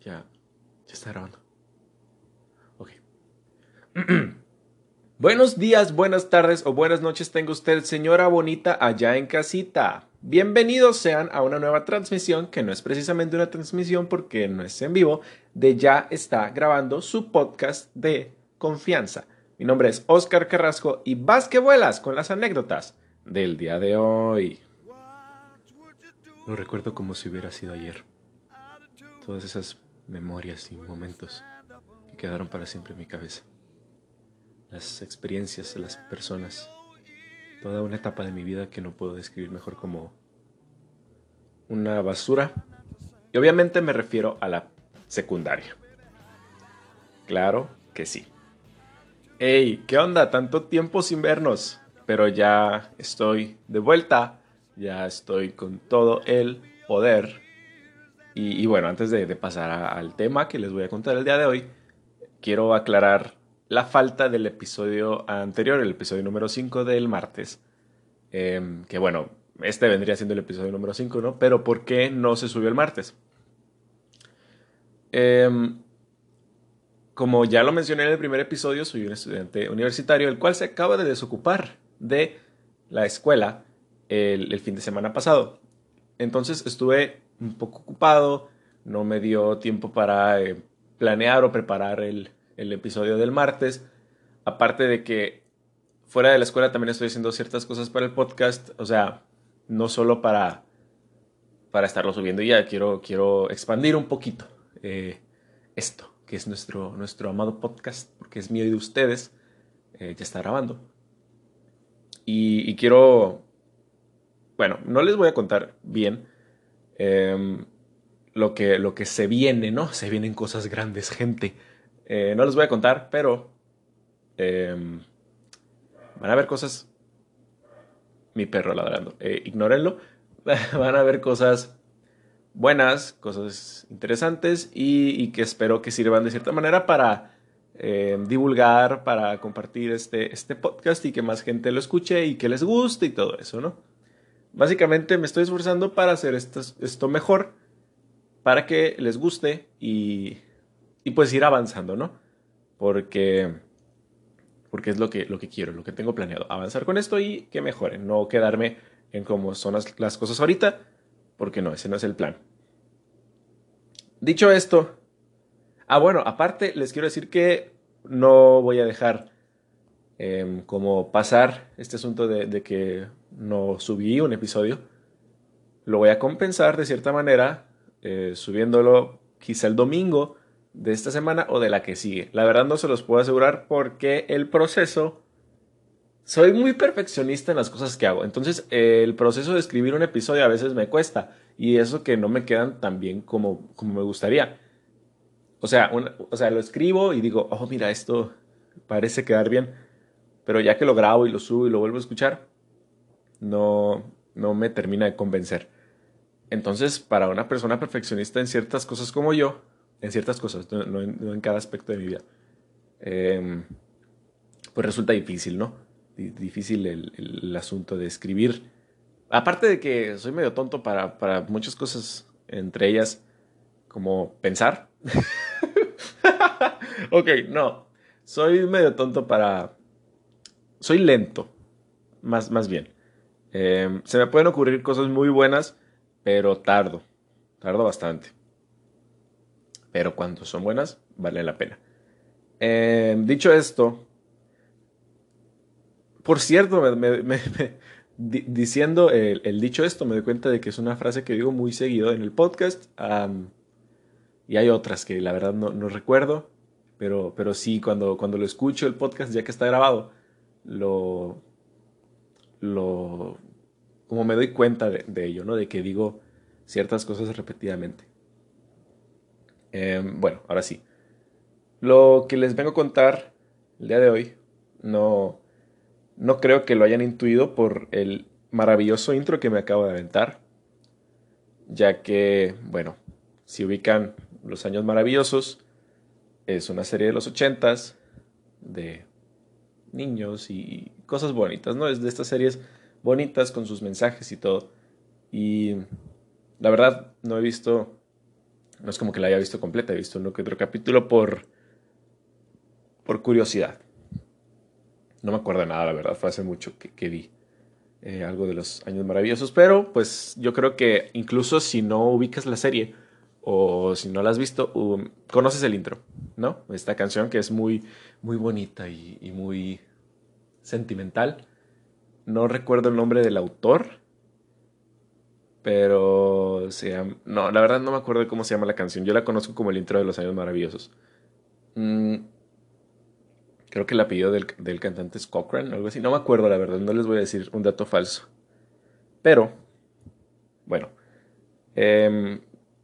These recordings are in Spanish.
Ya, ya está grabando. Ok. Buenos días, buenas tardes o buenas noches tenga usted, señora bonita, allá en casita. Bienvenidos sean a una nueva transmisión, que no es precisamente una transmisión porque no es en vivo, de Ya está grabando su podcast de confianza. Mi nombre es Oscar Carrasco y vas que vuelas con las anécdotas del día de hoy. Lo recuerdo como si hubiera sido ayer. Todas esas memorias y momentos que quedaron para siempre en mi cabeza. Las experiencias, las personas, toda una etapa de mi vida que no puedo describir mejor como una basura. Y obviamente me refiero a la secundaria. Claro que sí. Hey, ¿qué onda? Tanto tiempo sin vernos. Pero ya estoy de vuelta. Ya estoy con todo el poder y, bueno, antes de, pasar al tema que les voy a contar el día de hoy, quiero aclarar la falta del episodio anterior, el episodio número 5 del martes. Em, que bueno, este vendría siendo el episodio número 5, ¿no? Pero ¿por qué no se subió el martes? Em, como ya lo mencioné en el primer episodio, soy un estudiante universitario, el cual se acaba de desocupar de la escuela el fin de semana pasado. Entonces estuve un poco ocupado, no me dio tiempo para eh, planear o preparar el, episodio del martes. Aparte de que fuera de la escuela también estoy haciendo ciertas cosas para el podcast, o sea, no solo para, para estarlo subiendo ya, quiero, quiero expandir un poquito eh, esto, que es nuestro, nuestro amado podcast, porque es mío y de ustedes, eh, ya está grabando. y quiero, bueno, no les voy a contar bien, Em, lo, que, lo que se viene, ¿no? Se vienen cosas grandes, gente. Eh, no les voy a contar, pero em, van a ver cosas. Mi perro ladrando. Eh, ignórenlo. van a ver cosas buenas, cosas interesantes y, que espero que sirvan de cierta manera para em, divulgar, para compartir este, este podcast y que más gente lo escuche y que les guste y todo eso, ¿no? Básicamente me estoy esforzando para hacer esto, mejor, para que les guste y, y, pues ir avanzando, ¿no? Porque, porque es lo que, lo que quiero, lo que tengo planeado, avanzar con esto y que mejoren, no quedarme en cómo son las, las cosas ahorita, porque no, ese no es el plan. Dicho esto, ah bueno, aparte les quiero decir que no voy a dejar Em, como pasar este asunto de, que no subí un episodio, lo voy a compensar de cierta manera eh, subiéndolo quizá el domingo de esta semana o de la que sigue. La verdad no se los puedo asegurar porque el proceso... Soy muy perfeccionista en las cosas que hago. Entonces el proceso de escribir un episodio a veces me cuesta. Y eso que no me quedan tan bien como, como me gustaría. O sea, o sea, lo escribo y digo, oh, mira, esto parece quedar bien pero ya que lo grabo y lo subo y lo vuelvo a escuchar, no, no me termina de convencer. Entonces, para una persona perfeccionista en ciertas cosas como yo, en ciertas cosas, no, en, cada aspecto de mi vida, em, pues resulta difícil, ¿no? difícil el, asunto de escribir. Aparte de que soy medio tonto para, para muchas cosas, entre ellas como pensar. ok, no. Soy medio tonto para, soy lento, más, más bien. Em, se me pueden ocurrir cosas muy buenas, pero tardo, tardo bastante. Pero cuando son buenas, vale la pena. Em, dicho esto, por cierto, diciendo el, dicho esto, me doy cuenta de que es una frase que digo muy seguido en el podcast. y hay otras que la verdad no, recuerdo, pero, pero sí, cuando, cuando lo escucho el podcast ya que está grabado, lo, lo, como me doy cuenta de, ello, ¿no? De que digo ciertas cosas repetidamente. Em, bueno, ahora sí. Lo que les vengo a contar el día de hoy, no, no creo que lo hayan intuido por el maravilloso intro que me acabo de aventar, ya que, bueno, si ubican Los Años Maravillosos, es una serie de los ochentas de niños y cosas bonitas, ¿no? Es de estas series bonitas con sus mensajes y todo. Y la verdad no he visto No es como que la haya visto completa, he visto uno que otro capítulo por, por curiosidad. No me acuerdo nada, la verdad, fue hace mucho que, vi eh, algo de los años maravillosos, pero pues yo creo que incluso si no ubicas la serie o si no la has visto, conoces el intro, ¿no? Esta canción que es muy, muy bonita y, muy sentimental. No recuerdo el nombre del autor, pero se llama... No, la verdad no me acuerdo cómo se llama la canción. Yo la conozco como el intro de Los Años Maravillosos. Mm, creo que el apellido del, cantante es Cochran, algo así. No me acuerdo, la verdad. No les voy a decir un dato falso. Pero, bueno. Em,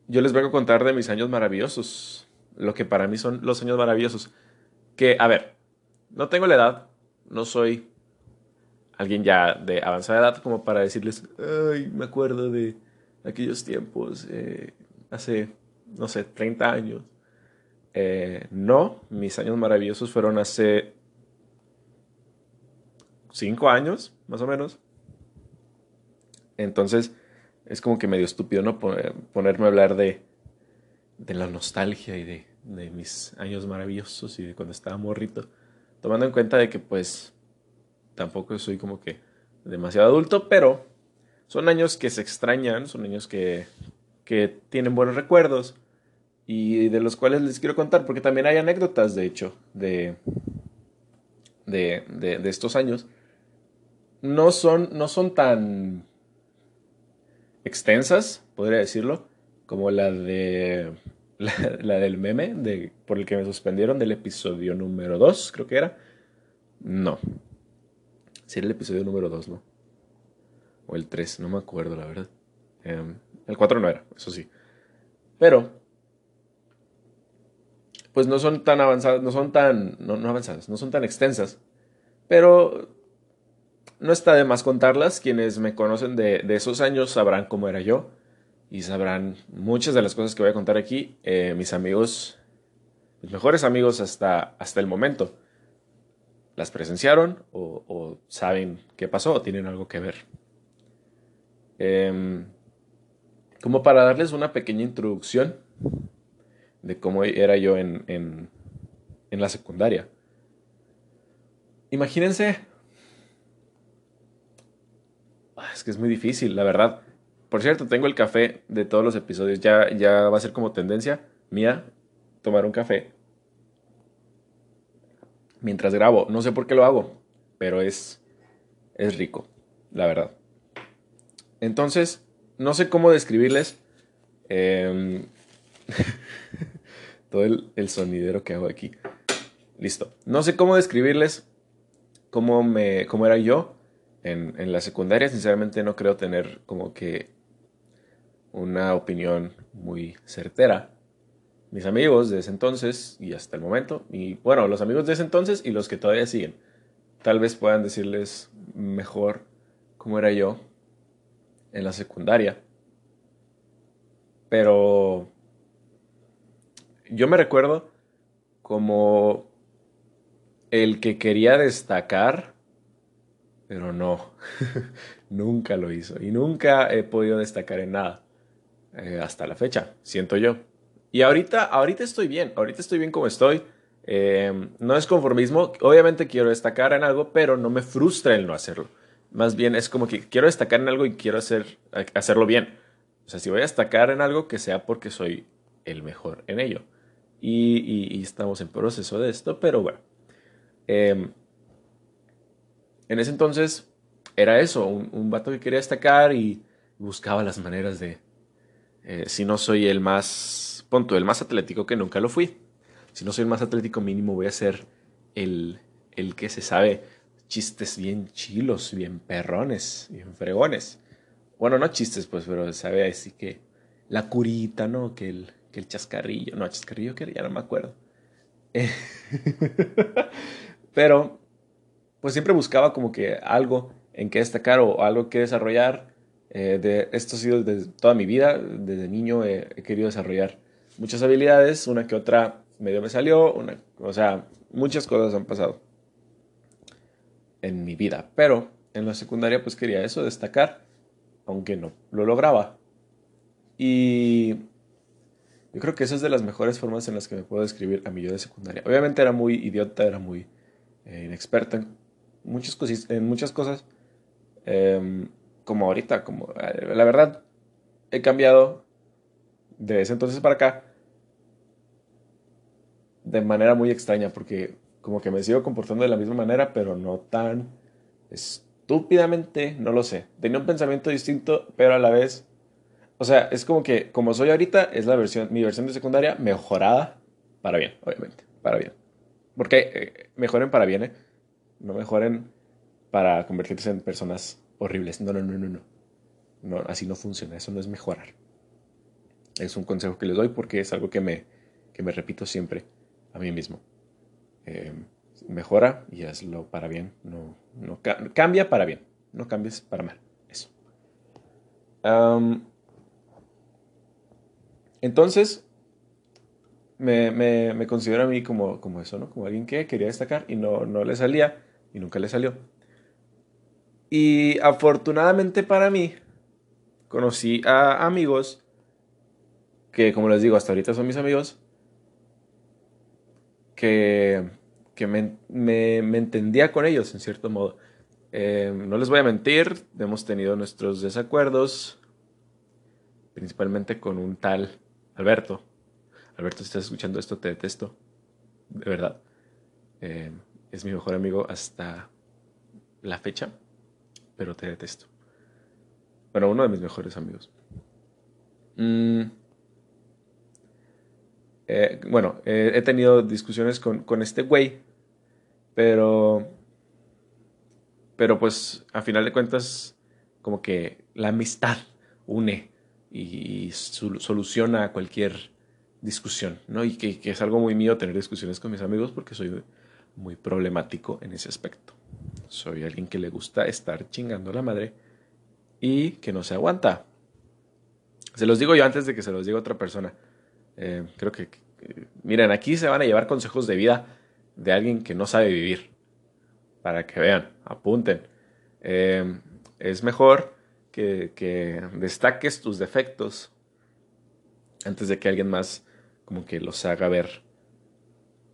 yo les vengo a contar de mis años maravillosos. Lo que para mí son los años maravillosos. Que, a ver, no tengo la edad. No soy alguien ya de avanzada edad como para decirles, ay, me acuerdo de aquellos tiempos, eh, hace, no sé, 30 años. Eh, no, mis años maravillosos fueron hace 5 años, más o menos. Entonces, es como que medio estúpido, ¿no? Ponerme a hablar de, de la nostalgia y de, de mis años maravillosos y de cuando estaba morrito. Tomando en cuenta de que, pues, tampoco soy como que demasiado adulto, pero son años que se extrañan, son años que, que tienen buenos recuerdos y de los cuales les quiero contar, porque también hay anécdotas, de hecho, de, de, de, estos años. No son, no son tan extensas, podría decirlo, como la de la, del meme de, por el que me suspendieron del episodio número 2, creo que era. No, Sería el episodio número 2, ¿no? O el 3, no me acuerdo, la verdad. Em, el 4 no era, eso sí. Pero, pues no son tan avanzadas, no son tan, no, no avanzadas, no son tan extensas. Pero no está de más contarlas. Quienes me conocen de, de, esos años sabrán cómo era yo y sabrán muchas de las cosas que voy a contar aquí. Eh, mis amigos, mis mejores amigos hasta, hasta el momento las presenciaron o, saben qué pasó o tienen algo que ver. Em, como para darles una pequeña introducción de cómo era yo en, en, en la secundaria. Imagínense... Es que es muy difícil, la verdad. Por cierto, tengo el café de todos los episodios. Ya, ya va a ser como tendencia mía tomar un café mientras grabo. No sé por qué lo hago, pero es, es rico, la verdad. Entonces, no sé cómo describirles em, todo el, sonidero que hago aquí. Listo. No sé cómo describirles cómo, me, cómo era yo en, la secundaria. Sinceramente no creo tener como que una opinión muy certera mis amigos de ese entonces y hasta el momento, y bueno, los amigos de ese entonces y los que todavía siguen, tal vez puedan decirles mejor cómo era yo en la secundaria. Pero yo me recuerdo como el que quería destacar, pero no, nunca lo hizo y nunca he podido destacar en nada eh, hasta la fecha, siento yo. Y ahorita, ahorita estoy bien, ahorita estoy bien como estoy. Eh, no es conformismo, obviamente quiero destacar en algo, pero no me frustra el no hacerlo. Más bien es como que quiero destacar en algo y quiero hacer, hacerlo bien. O sea, si voy a destacar en algo, que sea porque soy el mejor en ello. Y, estamos en proceso de esto, pero bueno. Em, en ese entonces era eso, un, un, vato que quería destacar y buscaba las maneras de, eh, si no soy el más punto, el más atlético que nunca lo fui. Si no soy el más atlético mínimo, voy a ser el, el que se sabe chistes bien chilos, bien perrones, bien fregones. Bueno, no chistes, pues, pero sabe así que la curita, ¿no? Que el, que el chascarrillo. No, chascarrillo que ya no me acuerdo. pero, pues siempre buscaba como que algo en que destacar o algo que desarrollar. Eh, de, esto ha sido desde toda mi vida. Desde niño he querido desarrollar muchas habilidades, una que otra medio me salió, una, o sea, muchas cosas han pasado en mi vida, pero en la secundaria pues quería eso, destacar, aunque no lo lograba. Y Yo creo que esa es de las mejores formas en las que me puedo describir a mi yo de secundaria. Obviamente era muy idiota, era muy eh, inexperta en muchas, cosas, en muchas cosas. Em, como ahorita, como eh, la verdad, he cambiado de ese entonces para acá de manera muy extraña, porque como que me sigo comportando de la misma manera, pero no tan estúpidamente, no lo sé. Tenía un pensamiento distinto, pero a la vez, o sea, es como que como soy ahorita, es la versión, mi versión de secundaria mejorada para bien, obviamente, para bien. Porque eh, mejoren para bien, ¿eh? No mejoren para convertirse en personas horribles. No, no, no, no, no. No, así no funciona, eso no es mejorar. Es un consejo que les doy porque es algo que me, que me repito siempre a mí mismo. Eh, mejora y hazlo para bien. No, no cambia para bien. No cambies para mal. Eso. entonces, me, me, considero a mí como, como eso, ¿no? Como alguien que quería destacar y no, no le salía y nunca le salió. Y afortunadamente para mí, conocí a amigos que, como les digo, hasta ahorita son mis amigos, que, que me, me, entendía con ellos, en cierto modo. Eh, no les voy a mentir, hemos tenido nuestros desacuerdos, principalmente con un tal Alberto. Alberto, si estás escuchando esto, te detesto, de verdad. Eh, es mi mejor amigo hasta la fecha, pero te detesto. Bueno, uno de mis mejores amigos. Mm. Eh, bueno, eh, he tenido discusiones con, este güey, pero, pero pues a final de cuentas, como que la amistad une y, soluciona cualquier discusión, ¿no? Y que, es algo muy mío tener discusiones con mis amigos porque soy muy problemático en ese aspecto. Soy alguien que le gusta estar chingando a la madre y que no se aguanta. Se los digo yo antes de que se los diga otra persona. Eh, creo que, miren, aquí se van a llevar consejos de vida de alguien que no sabe vivir. Para que vean, apunten. Eh, es mejor que, que, destaques tus defectos antes de que alguien más como que los haga ver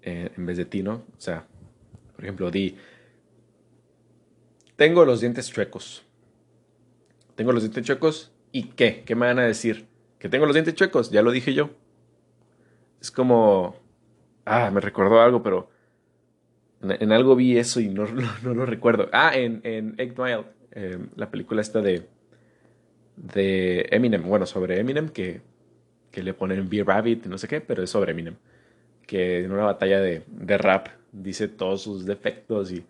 eh, en vez de ti, ¿no? O sea, por ejemplo, di, tengo los dientes chuecos. Tengo los dientes chuecos y qué? ¿Qué me van a decir? Que tengo los dientes chuecos, ya lo dije yo es como, ah, me recordó algo, pero en, algo vi eso y no, no, lo recuerdo. Ah, en, en em, la película esta de, de Eminem, bueno, sobre Eminem, que, que le ponen Beer Rabbit, no sé qué, pero es sobre Eminem, que en una batalla de, de rap dice todos sus defectos y,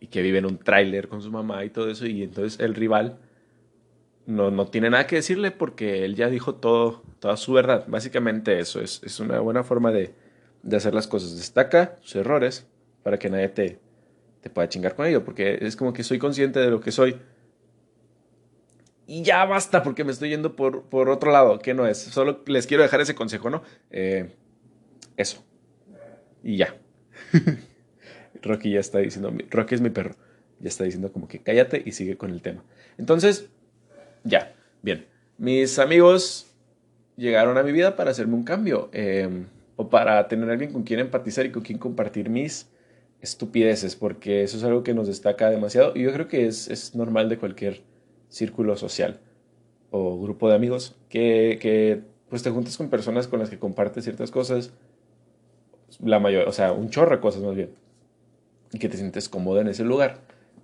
y que vive en un tráiler con su mamá y todo eso, y entonces el rival no, no tiene nada que decirle porque él ya dijo todo, toda su verdad. Básicamente eso es, es una buena forma de, de, hacer las cosas. Destaca sus errores para que nadie te, te pueda chingar con ello, porque es como que soy consciente de lo que soy. Y ya basta porque me estoy yendo por, por otro lado, que no es. Solo les quiero dejar ese consejo, ¿no? Eh, eso. Y ya. Rocky ya está diciendo, Rocky es mi perro. Ya está diciendo como que cállate y sigue con el tema. Entonces, ya, bien. Mis amigos llegaron a mi vida para hacerme un cambio em, o para tener alguien con quien empatizar y con quien compartir mis estupideces, porque eso es algo que nos destaca demasiado y yo creo que es, es normal de cualquier círculo social o grupo de amigos que, que pues te juntas con personas con las que compartes ciertas cosas, la mayor, o sea, un chorro de cosas más bien, y que te sientes cómodo en ese lugar.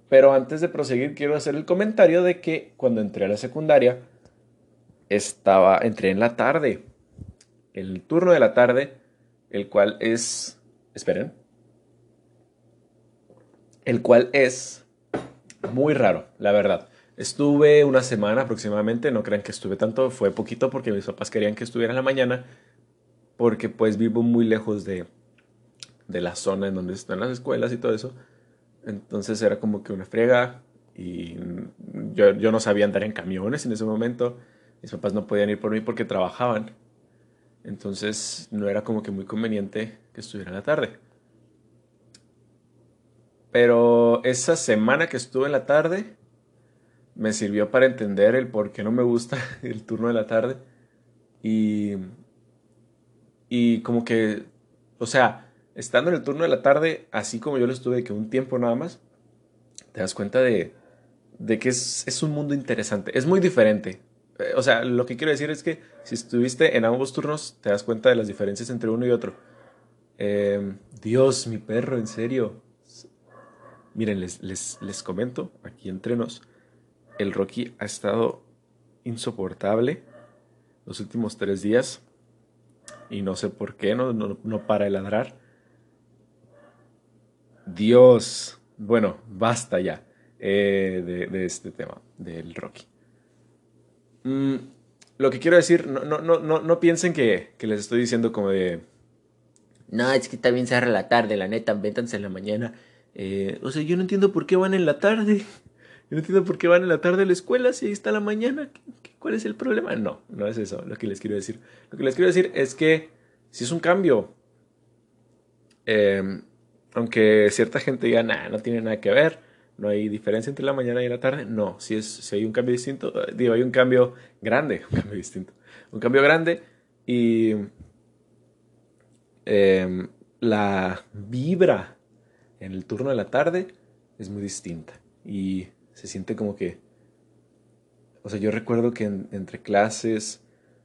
Pero antes de proseguir, quiero hacer el comentario de que cuando entré a la secundaria, estaba, entré en la tarde, el turno de la tarde, el cual es, esperen, el cual es muy raro, la verdad. Estuve una semana aproximadamente, no crean que estuve tanto, fue poquito porque mis papás querían que estuviera en la mañana, porque pues vivo muy lejos de, de la zona en donde están las escuelas y todo eso. Entonces era como que una frega y yo, yo no sabía andar en camiones en ese momento. Mis papás no podían ir por mí porque trabajaban. Entonces no era como que muy conveniente que estuviera en la tarde. Pero esa semana que estuve en la tarde me sirvió para entender el por qué no me gusta el turno de la tarde. Y, Y como que, o sea, estando en el turno de la tarde, así como yo lo estuve, que un tiempo nada más, te das cuenta de, de que es, es un mundo interesante. Es muy diferente. Eh, o sea, lo que quiero decir es que si estuviste en ambos turnos, te das cuenta de las diferencias entre uno y otro. Eh, Dios, mi perro, en serio. Miren, les, les, les comento aquí entre nos. El Rocky ha estado insoportable los últimos tres días y no sé por qué, no, no, para de ladrar. Dios, bueno, basta ya eh, de, este tema del Rocky. Mm, lo que quiero decir, no, no, no, no piensen que, que, les estoy diciendo como de... No, es que también se la tarde, la neta, véntanse en la mañana. Eh, o sea, yo no entiendo por qué van en la tarde. Yo no entiendo por qué van en la tarde a la escuela si ahí está la mañana. ¿Cuál es el problema? No, no es eso lo que les quiero decir. Lo que les quiero decir es que si es un cambio, em, aunque cierta gente diga, nada, no tiene nada que ver, no hay diferencia entre la mañana y la tarde, no, si, es, si hay un cambio distinto, digo, hay un cambio grande, un cambio distinto, un cambio grande y em, la vibra en el turno de la tarde es muy distinta y se siente como que, o sea, yo recuerdo que entre clases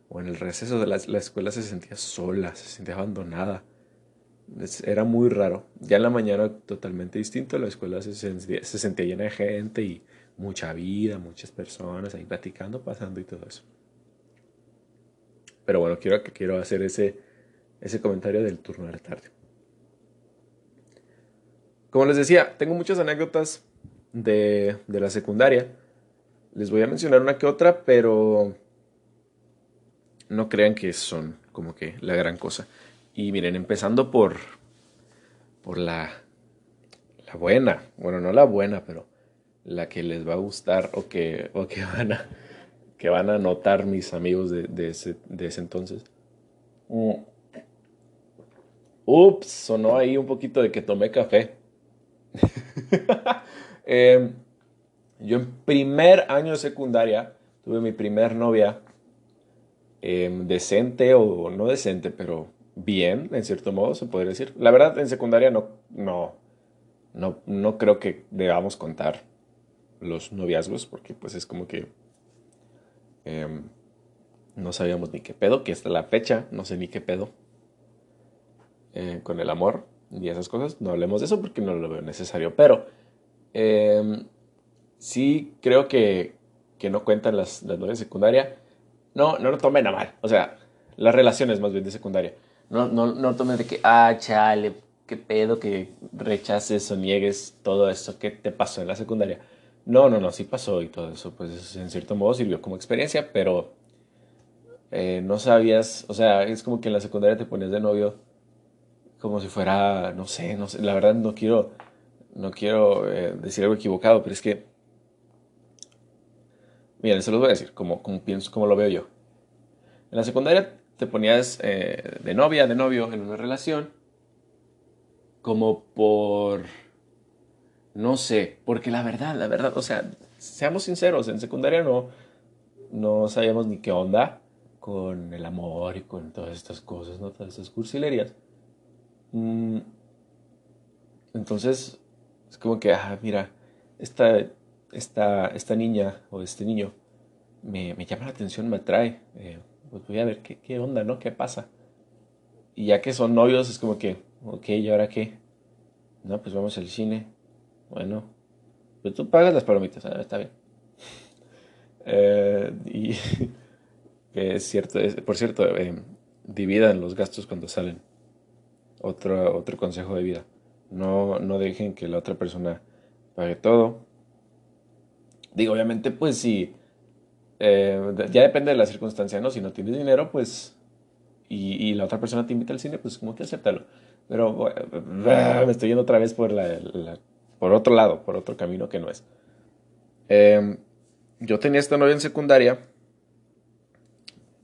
o en el receso de la, escuela se sentía sola, se sentía abandonada. Era muy raro. Ya en la mañana totalmente distinto, la escuela se sentía, se sentía llena de gente y mucha vida, muchas personas ahí platicando, pasando y todo eso. Pero bueno, quiero, quiero hacer ese, ese comentario del turno de la tarde. Como les decía, tengo muchas anécdotas de, la secundaria. Les voy a mencionar una que otra, pero no crean que son como que la gran cosa. Y miren, empezando por, por la, la buena, bueno, no la buena, pero la que les va a gustar o que, o que, van, a, que van a notar mis amigos de, ese, de ese, entonces. Mm. Ups, sonó ahí un poquito de que tomé café. Em, yo en primer año de secundaria tuve mi primer novia em, decente o no decente, pero bien, en cierto modo se podría decir. La verdad, en secundaria no, no, no, no creo que debamos contar los noviazgos, porque pues es como que em, no sabíamos ni qué pedo, que hasta la fecha no sé ni qué pedo eh, con el amor y esas cosas. No hablemos de eso porque no lo veo necesario, pero eh, sí creo que, que no cuentan las, las novias de secundaria. No, no lo tomen a mal. O sea, las relaciones más bien de secundaria. No, no, no tomen de que, ah, chale, qué pedo que rechaces o niegues todo eso que te pasó en la secundaria. No, no, no, sí pasó y todo eso, pues en cierto modo sirvió como experiencia, pero eh, no sabías, o sea, es como que en la secundaria te ponías de novio como si fuera, no sé, no sé, la verdad no quiero no quiero eh, decir algo equivocado, pero es que, miren, se los voy a decir, como, como pienso, como lo veo yo. En la secundaria te ponías eh, de novia, de novio en una relación, como por, no sé, porque la verdad, la verdad, o sea, seamos sinceros, en secundaria no, no sabíamos ni qué onda con el amor y con todas estas cosas, ¿no? Todas estas cursilerías. Mm, entonces, es como que, ah, mira, esta, esta, esta niña o este niño me, me llama la atención, me atrae. Eh, pues voy a ver qué, qué onda, ¿no? ¿Qué pasa? Y ya que son novios, es como que, ok, ¿y ahora qué? No, pues vamos al cine. Bueno, pues tú pagas las palomitas, ah, está bien. Eh, y es cierto, por cierto, eh, dividan los gastos cuando salen. Otro, otro consejo de vida. No, no dejen que la otra persona pague todo. Digo, obviamente, pues si eh, ya depende de la circunstancia, ¿no? Si no tienes dinero, pues, y, la otra persona te invita al cine, pues como que acéptalo. Pero me estoy yendo otra vez por, la, por otro lado, por otro camino que no es. Em, yo tenía esta novia en secundaria.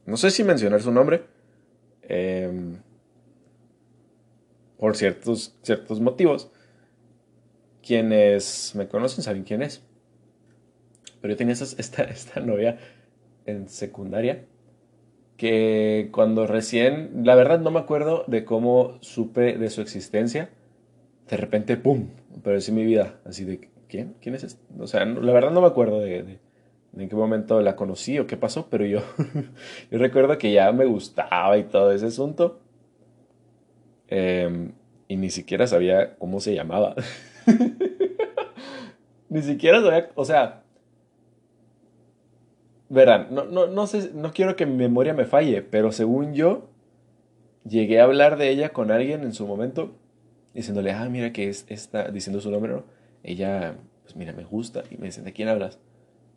No sé si mencionar su nombre. Eh, por ciertos, ciertos motivos. Quienes me conocen saben quién es. Pero yo tenía esta, esta novia en secundaria que cuando recién, la verdad no me acuerdo de cómo supe de su existencia, de repente, ¡pum!, apareció en mi vida, así de, ¿quién? ¿Quién es este? O sea, la verdad no me acuerdo de, en qué momento la conocí o qué pasó, pero yo, yo recuerdo que ya me gustaba y todo ese asunto. Em, y ni siquiera sabía cómo se llamaba. ni siquiera sabía, o sea, verán, no, no, no, sé, no quiero que mi memoria me falle, pero según yo, llegué a hablar de ella con alguien en su momento, diciéndole, ah, mira que es esta, diciendo su nombre, ¿no? Ella, pues mira, me gusta. Y me dicen, ¿de quién hablas?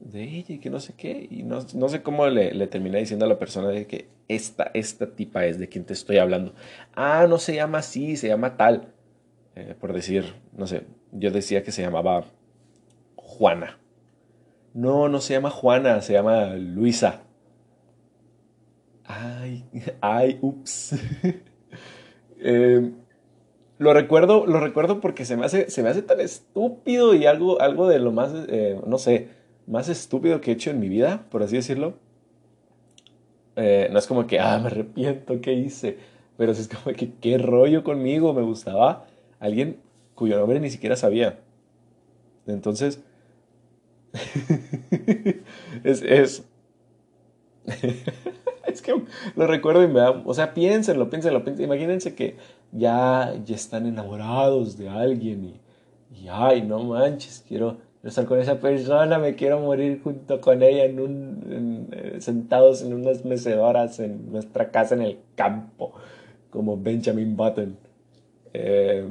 De ella y que no sé qué. Y no, no sé cómo le, le, terminé diciendo a la persona de que esta, esta tipa es de quien te estoy hablando. Ah, no se llama así, se llama tal. Eh, por decir, no sé, yo decía que se llamaba Juana. No, no se llama Juana, se llama Luisa. Ay, ay, ups. eh, lo recuerdo, lo recuerdo porque se me hace, se me hace tan estúpido y algo, algo de lo más, eh, no sé, más estúpido que he hecho en mi vida, por así decirlo. Eh, no es como que, ah, me arrepiento, ¿qué hice? Pero es como que, qué rollo conmigo, me gustaba alguien cuyo nombre ni siquiera sabía. Entonces, es, es, es que lo recuerdo y me da, o sea, piénsenlo, piénsenlo, piénsenlo. imagínense que ya, ya están enamorados de alguien y, ay, no manches, quiero, estar con esa persona, me quiero morir junto con ella en un, eh, sentados en unas mecedoras en nuestra casa en el campo, como Benjamin Button. Eh,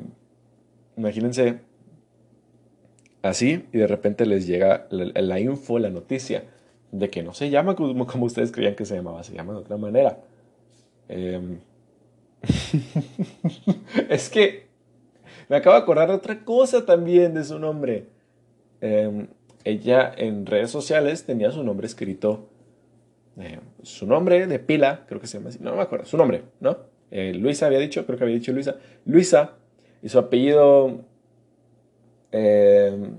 imagínense así y de repente les llega la, info, la noticia de que no se llama como, ustedes creían que se llamaba, se llama de otra manera. Eh, es que me acabo de acordar de otra cosa también de su nombre. Em, ella en redes sociales tenía su nombre escrito, eh, su nombre de pila, creo que se llama así, no, me acuerdo, su nombre, ¿no? Eh, Luisa había dicho, creo que había dicho Luisa. Luisa y su apellido, em,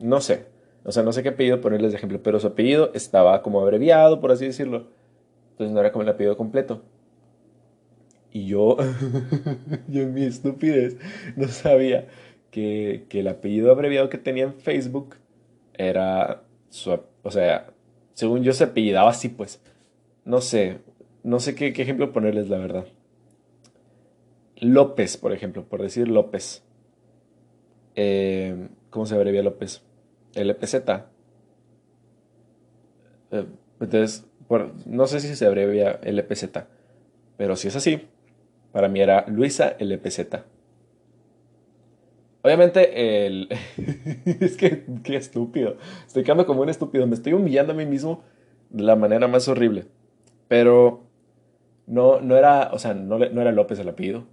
no sé, o sea, no sé qué apellido ponerles de ejemplo, pero su apellido estaba como abreviado, por así decirlo. Entonces no era como el apellido completo. Y yo, yo en mi estupidez, no sabía que, que, el apellido abreviado que tenía en Facebook era su, o sea, según yo se apellidaba así, pues. No sé, no sé qué, qué ejemplo ponerles, la verdad. López, por ejemplo, por decir López. Eh, ¿Cómo se abrevia López? LPZ. Eh, entonces, no sé si se abrevia LPZ, pero si es así, para mí era Luisa LPZ. Obviamente, el... es que, qué estúpido. Estoy quedando como un estúpido. Me estoy humillando a mí mismo de la manera más horrible. Pero no, no era, o sea, no, no era López el apellido.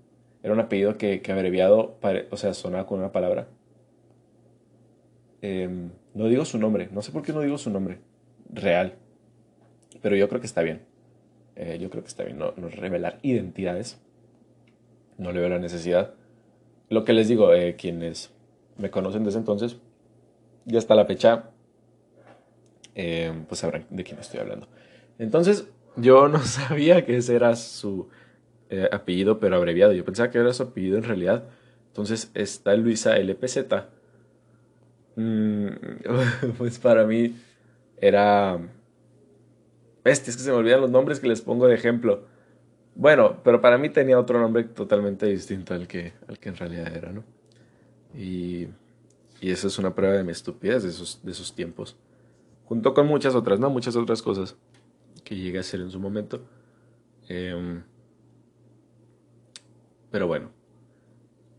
Era un apellido que, que abreviado, o sea, sonaba con una palabra. Em, no digo su nombre. No sé por qué no digo su nombre. Real. Pero yo creo que está bien. Eh, yo creo que está bien no revelar identidades no le veo la necesidad. Lo que les digo, eh, quienes me conocen desde entonces, ya hasta la fecha, eh, pues sabrán de quién estoy hablando. Entonces, yo no sabía que ese era su eh, apellido, pero abreviado. Yo pensaba que era su apellido en realidad. Entonces, está Luisa LPZ. Mm, pues para mí era... Este, es que se me olvidan los nombres que les pongo de ejemplo. Bueno, pero para mí tenía otro nombre totalmente distinto al que, al que en realidad era, ¿no? Y, y eso es una prueba de mi estupidez de esos, de esos tiempos. Junto con muchas otras, ¿no? Muchas otras cosas que llegué a hacer en su momento. Em, pero bueno,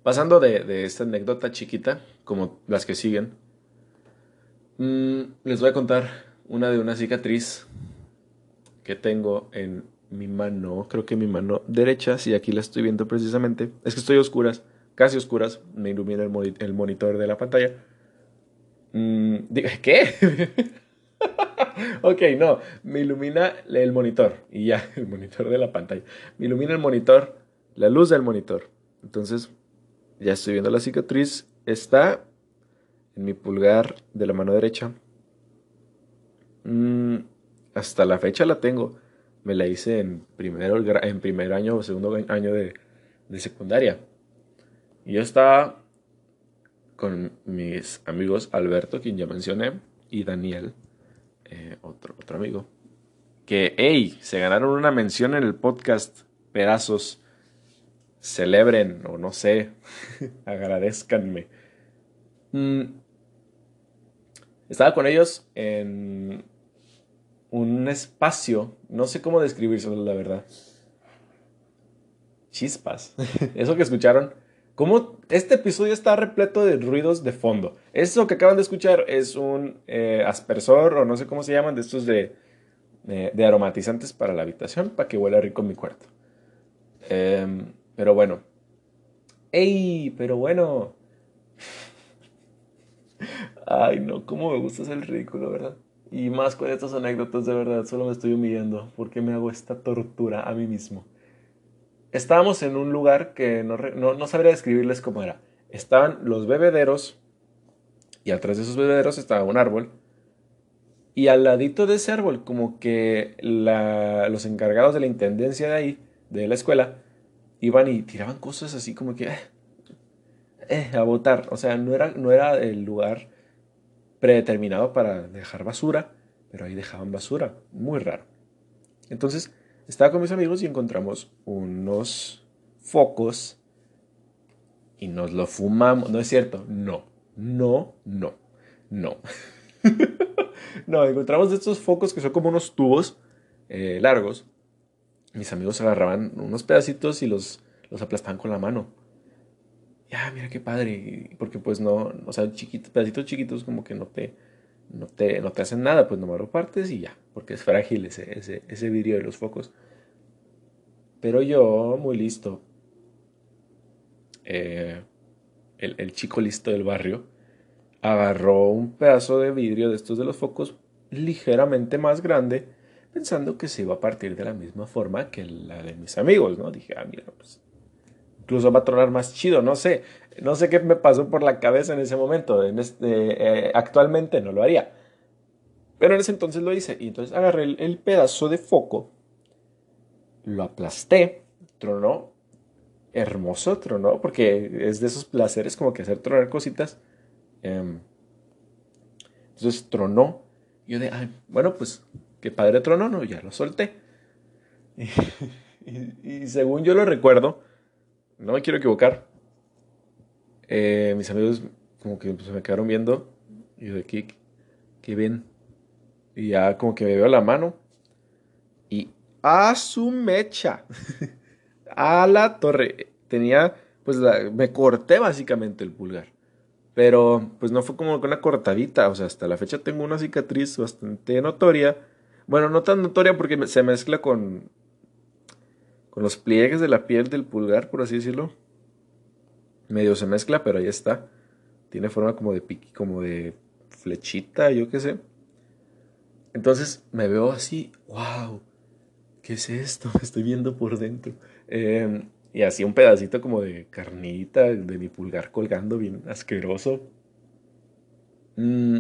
pasando de, esta anécdota chiquita, como las que siguen, mmm, les voy a contar una de una cicatriz que tengo en mi mano, creo que mi mano derecha, si aquí la estoy viendo precisamente, es que estoy oscuras, casi oscuras, me ilumina el, monitor de la pantalla. Mm, ¿Qué? ok, no, me ilumina el monitor y ya, el monitor de la pantalla. Me ilumina el monitor, la luz del monitor. Entonces, ya estoy viendo la cicatriz. Está en mi pulgar de la mano derecha. Mm, hasta la fecha la tengo me la hice en, primero, en primer año o segundo año de, de secundaria. Y yo estaba con mis amigos Alberto, quien ya mencioné, y Daniel, eh, otro, otro amigo, que, hey, se ganaron una mención en el podcast, pedazos, celebren o no sé, agradezcanme. Mm. Estaba con ellos en un espacio, no sé cómo describírselo, la verdad. Chispas. Eso que escucharon como este episodio está repleto de ruidos de fondo. Eso que acaban de escuchar es un eh, aspersor o no sé cómo se llaman, de estos de, de, aromatizantes para la habitación, para que huela rico mi cuarto. Em, pero bueno. ¡Ey! Pero bueno. Ay, no, cómo me gusta hacer el ridículo, ¿verdad? Y más con estas anécdotas, de verdad, solo me estoy humillando. porque me hago esta tortura a mí mismo? estábamos en un lugar que no, no, sabría describirles cómo era. Estaban los bebederos y atrás de esos bebederos estaba un árbol. Y al ladito de ese árbol, como que los encargados de la intendencia de ahí, de la escuela, iban y tiraban cosas así como que... Eh, eh, a botar. O sea, no era, no era el lugar predeterminado para dejar basura, pero ahí dejaban basura. Muy raro. Entonces, estaba con mis amigos y encontramos unos focos y nos lo fumamos. No es cierto, no, no, no, no. no, encontramos estos focos que son como unos tubos eh, largos. Mis amigos agarraban unos pedacitos y los, los aplastaban con la mano. Ya, mira qué padre. Porque pues no, o sea, chiquitos, pedacitos chiquitos como que no te, no te, no te hacen nada, pues nomás lo partes y ya, porque es frágil ese, ese, ese vidrio de los focos. Pero yo, muy listo, eh, el, el, chico listo del barrio, agarró un pedazo de vidrio de estos de los focos ligeramente más grande, pensando que se iba a partir de la misma forma que la de mis amigos, ¿no? Dije, ah, mira, pues incluso va a tronar más chido, no sé, no sé qué me pasó por la cabeza en ese momento, en este, actualmente no lo haría. Pero en ese entonces lo hice y entonces agarré el, pedazo de foco, lo aplasté, tronó, hermoso tronó, porque es de esos placeres como que hacer tronar cositas. Em, entonces tronó, yo de, ay, bueno, pues qué padre tronó, no, ya lo solté. y según yo lo recuerdo, no me quiero equivocar. Eh, mis amigos como que se me quedaron viendo y yo de ¿qué ven? Y ya como que me veo la mano y a su mecha, a la torre. Tenía, pues me corté básicamente el pulgar. Pero pues no fue como una cortadita, o sea, hasta la fecha tengo una cicatriz bastante notoria. Bueno, no tan notoria porque se mezcla con con los pliegues de la piel del pulgar, por así decirlo. Medio se mezcla, pero ahí está. Tiene forma como de piqui, como de flechita, yo qué sé. Entonces me veo así, wow, ¿qué es esto? Me estoy viendo por dentro. Em, y así un pedacito como de carnita de mi pulgar colgando, bien asqueroso. Mm.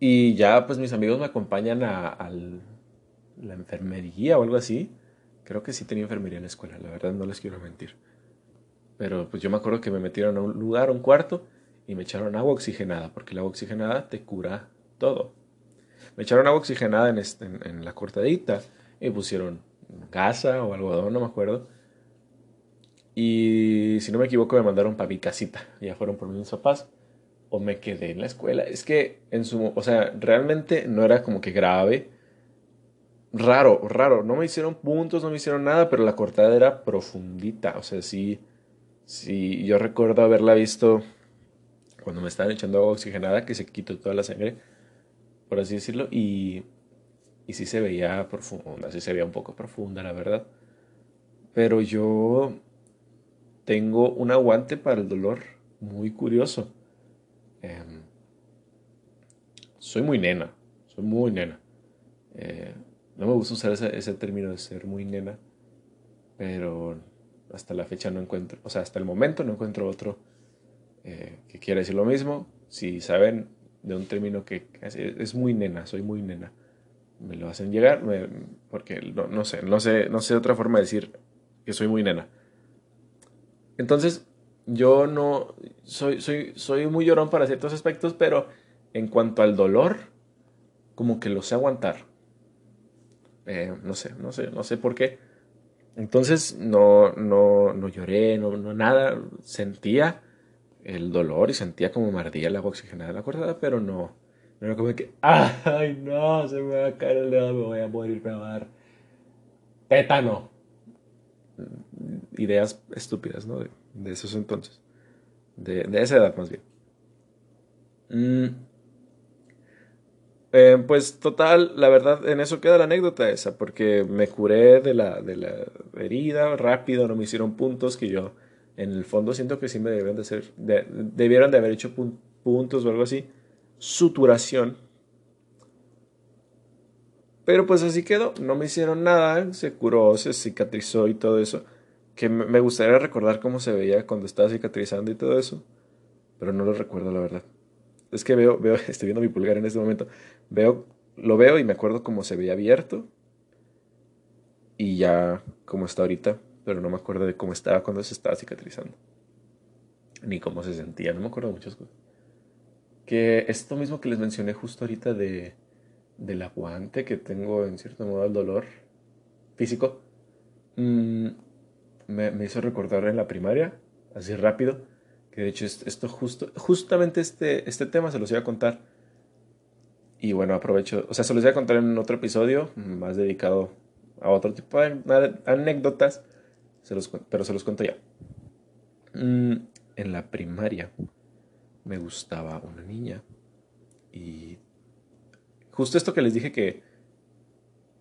Y ya pues mis amigos me acompañan al, la enfermería o algo así. Creo que sí tenía enfermería en la escuela, la verdad no les quiero mentir. Pero pues yo me acuerdo que me metieron a un lugar, a un cuarto, y me echaron agua oxigenada, porque el agua oxigenada te cura todo. Me echaron agua oxigenada en, este, la cortadita y pusieron casa o algodón, no me acuerdo. Y si no me equivoco me mandaron para mi casita. Ya fueron por mis papás. O me quedé en la escuela. Es que en su... O sea, realmente no era como que grave raro, raro. No me hicieron puntos, no me hicieron nada, pero la cortada era profundita. O sea, sí, sí, yo recuerdo haberla visto cuando me estaban echando agua oxigenada, que se quitó toda la sangre, por así decirlo, y, y sí se veía profunda, sí se veía un poco profunda, la verdad. Pero yo tengo un aguante para el dolor muy curioso. Em, soy muy nena, soy muy nena. Eh, no me gusta usar ese, término de ser muy nena, pero hasta la fecha no encuentro, o sea, hasta el momento no encuentro otro eh, que quiera decir lo mismo. Si saben de un término que es, muy nena, soy muy nena. me lo hacen llegar, porque no, sé, no sé, no sé otra forma de decir que soy muy nena. Entonces, yo no soy, soy, soy muy llorón para ciertos aspectos, pero en cuanto al dolor, como que lo sé aguantar. Eh, no sé, no sé, no sé por qué. Entonces no, no, no lloré, no, no nada. Sentía el dolor y sentía como me ardía el agua oxigenada la cuerda, pero no, no era como que, ay, no, se me va a caer el dedo, me voy a morir, me va dar tétano. Ideas estúpidas, ¿no? De, esos entonces. De, de, esa edad, más bien. Mm. Eh, pues total, la verdad, en eso queda la anécdota esa, porque me curé de la, de la herida rápido, no me hicieron puntos que yo en el fondo siento que sí me debieron de ser, debieron de haber hecho puntos o algo así. Suturación. Pero pues así quedó, no me hicieron nada, se curó, se cicatrizó y todo eso. Que me gustaría recordar cómo se veía cuando estaba cicatrizando y todo eso. Pero no lo recuerdo, la verdad. Es que veo, veo, estoy viendo mi pulgar en este momento. Veo, lo veo y me acuerdo cómo se veía abierto. Y ya como está ahorita pero no me acuerdo de cómo estaba cuando se estaba cicatrizando. Ni cómo se sentía, no me acuerdo de muchas cosas. Que esto mismo que les mencioné justo ahorita de, del aguante que tengo en cierto modo el dolor físico, mm, me, hizo recordar en la primaria, así rápido, que de hecho esto justo, justamente este, este tema se los iba a contar. Y bueno, aprovecho, o sea, se los voy a contar en otro episodio más dedicado a otro tipo de anécdotas pero se los cuento ya. Mm, en la primaria me gustaba una niña y justo esto que les dije que,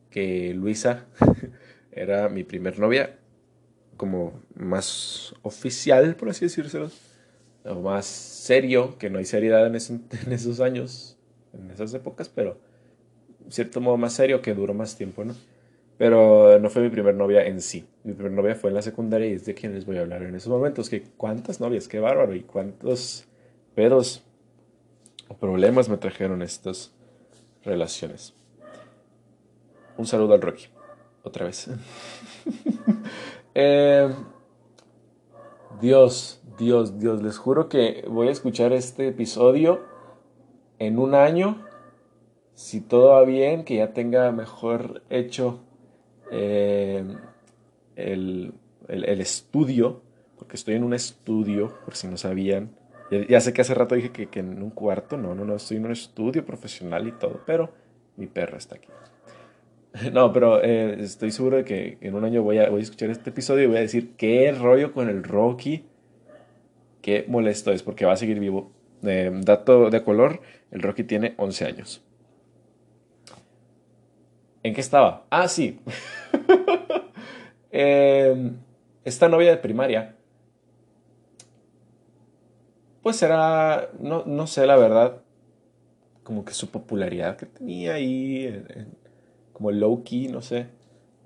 que Luisa era mi primer novia, como más oficial, por así decírselo, o más serio, que no hay seriedad en, en esos años, en esas épocas, pero en cierto modo más serio que duró más tiempo, ¿no? Pero no fue mi primer novia en sí. Mi primer novia fue en la secundaria y es de quien les voy a hablar en esos momentos. Que cuántas novias, qué bárbaro. Y cuántos pedos o problemas me trajeron estas relaciones. Un saludo al Rocky. Otra vez. Eh, Dios, Dios, Dios. Les juro que voy a escuchar este episodio en un año. Si todo va bien, que ya tenga mejor hecho eh, el, estudio, porque estoy en un estudio, por si no sabían. Ya, sé que hace rato dije que, en un cuarto, no, no, no, estoy en un estudio profesional y todo, pero mi perro está aquí. No, pero eh, estoy seguro de que en un año voy a, escuchar este episodio y voy a decir qué rollo con el Rocky, qué molesto es, porque va a seguir vivo. Eh, dato de color, el Rocky tiene 11 años. ¿En qué estaba? Ah, sí. Em, esta novia de primaria, pues era, no, no, sé la verdad, como que su popularidad que tenía ahí, como low key, no sé,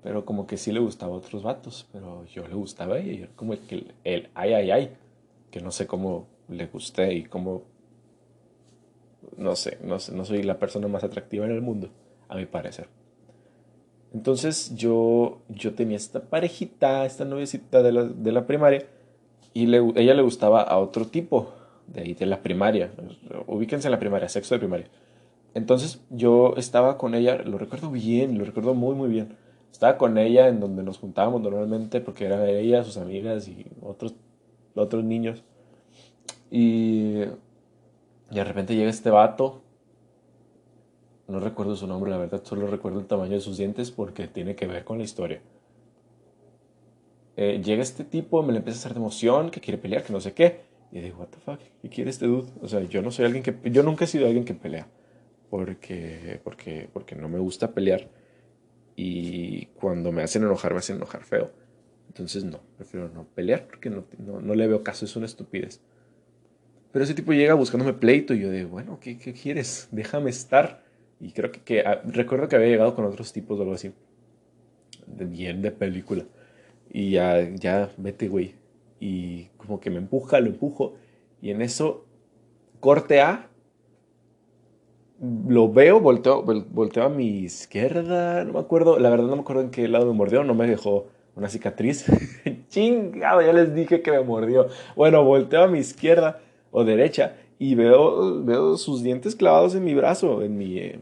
pero como que sí le gustaba a otros vatos, pero yo le gustaba y era como que el, ay, ay, ay, que no sé cómo le gusté y cómo, no sé, no sé, no soy la persona más atractiva en el mundo, a mi parecer. Entonces yo, yo tenía esta parejita, esta noviecita de la, de la primaria, y le, ella le gustaba a otro tipo de ahí, de la primaria. Ubíquense en la primaria, sexo de primaria. Entonces yo estaba con ella, lo recuerdo bien, lo recuerdo muy, muy bien. Estaba con ella en donde nos juntábamos normalmente porque era ella, sus amigas y otros, otros niños. Y, de repente llega este vato no recuerdo su nombre, la verdad, solo recuerdo el tamaño de sus dientes porque tiene que ver con la historia. Eh, llega este tipo, me le empieza a hacer de emoción, que quiere pelear, que no sé qué. Y digo, what the ¿qué quiere este dude? O sea, yo no soy alguien que... Yo nunca he sido alguien que pelea. Porque, porque, porque no me gusta pelear. Y cuando me hacen enojar, me hacen enojar feo. Entonces no, prefiero no pelear porque no, no, le veo caso, es una estupidez. Pero ese tipo llega buscándome pleito y yo digo, bueno, ¿qué, qué quieres? Déjame estar. Y creo que, ah, recuerdo que había llegado con otros tipos o algo así. De bien de película. Y ya, ya, vete, güey. Y como que me empuja, lo empujo. Y en eso, corte A. lo veo, volteo, volteo a mi izquierda, no me acuerdo, la verdad no me acuerdo en qué lado me mordió, no me dejó una cicatriz. Chingado, ya les dije que me mordió. Bueno, volteo a mi izquierda o derecha y veo, veo sus dientes clavados en mi brazo, en mi, eh,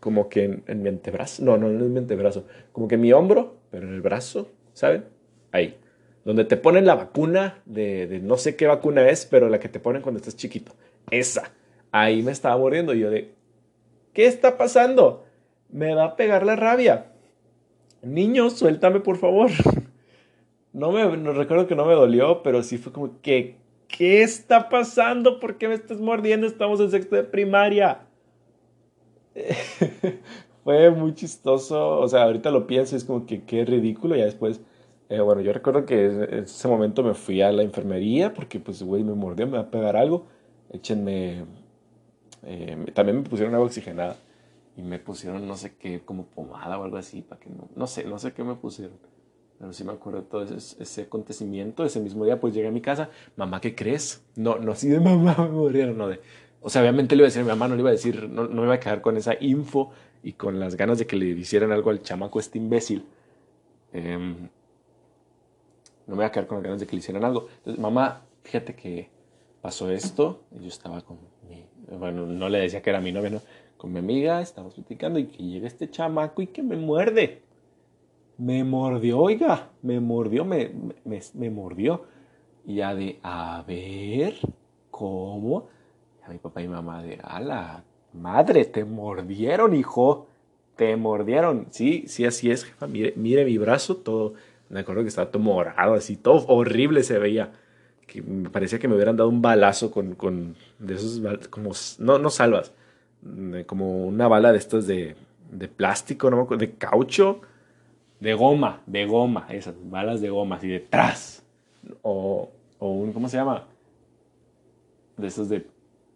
como que en, mi antebrazo, no, no, en mi antebrazo, como que en mi hombro, pero en el brazo, ¿saben? Ahí, donde te ponen la vacuna de, de no sé qué vacuna es, pero la que te ponen cuando estás chiquito, esa. Ahí me estaba mordiendo y yo de, ¿qué está pasando? Me va a pegar la rabia. Niño, suéltame por favor. No me no recuerdo que no me dolió, pero sí fue como que ¿qué está pasando? ¿Por qué me estás mordiendo? Estamos en sexto de primaria. fue muy chistoso, o sea, ahorita lo pienso, es como que qué ridículo, ya después, eh, bueno, yo recuerdo que en ese momento me fui a la enfermería porque pues, güey, me mordió, me va a pegar algo, échenme, eh, también me pusieron agua oxigenada y me pusieron no sé qué, como pomada o algo así, para que no, no sé, no sé qué me pusieron. Pero sí me acuerdo de todo ese, ese, acontecimiento. Ese mismo día, pues llegué a mi casa. Mamá, ¿qué crees? No, no así de mamá me murieron, no de. O sea, obviamente le iba a decir a mi mamá, no le iba a decir, no, no me iba a quedar con esa info y con las ganas de que le hicieran algo al chamaco este imbécil. Em, no me iba a quedar con las ganas de que le hicieran algo. Entonces, mamá, fíjate que pasó esto. Yo estaba con mi. Bueno, no le decía que era mi novia, ¿no? con mi amiga, estamos platicando y que llega este chamaco y que me muerde. Me mordió, oiga, me mordió, me, me, mordió. Y ya de, a ver, ¿cómo? a mi papá y mamá de, a la madre, te mordieron, hijo. Te mordieron. Sí, sí, así es, jefa. Mire, mire mi brazo, todo. Me acuerdo que estaba todo morado, así, todo horrible se veía. Que me parecía que me hubieran dado un balazo con, con de esos, como, no, no salvas, como una bala de estas de, de plástico, ¿no? de caucho, de goma, de goma, esas balas de goma, así detrás. O, o un, ¿cómo se llama? De esos de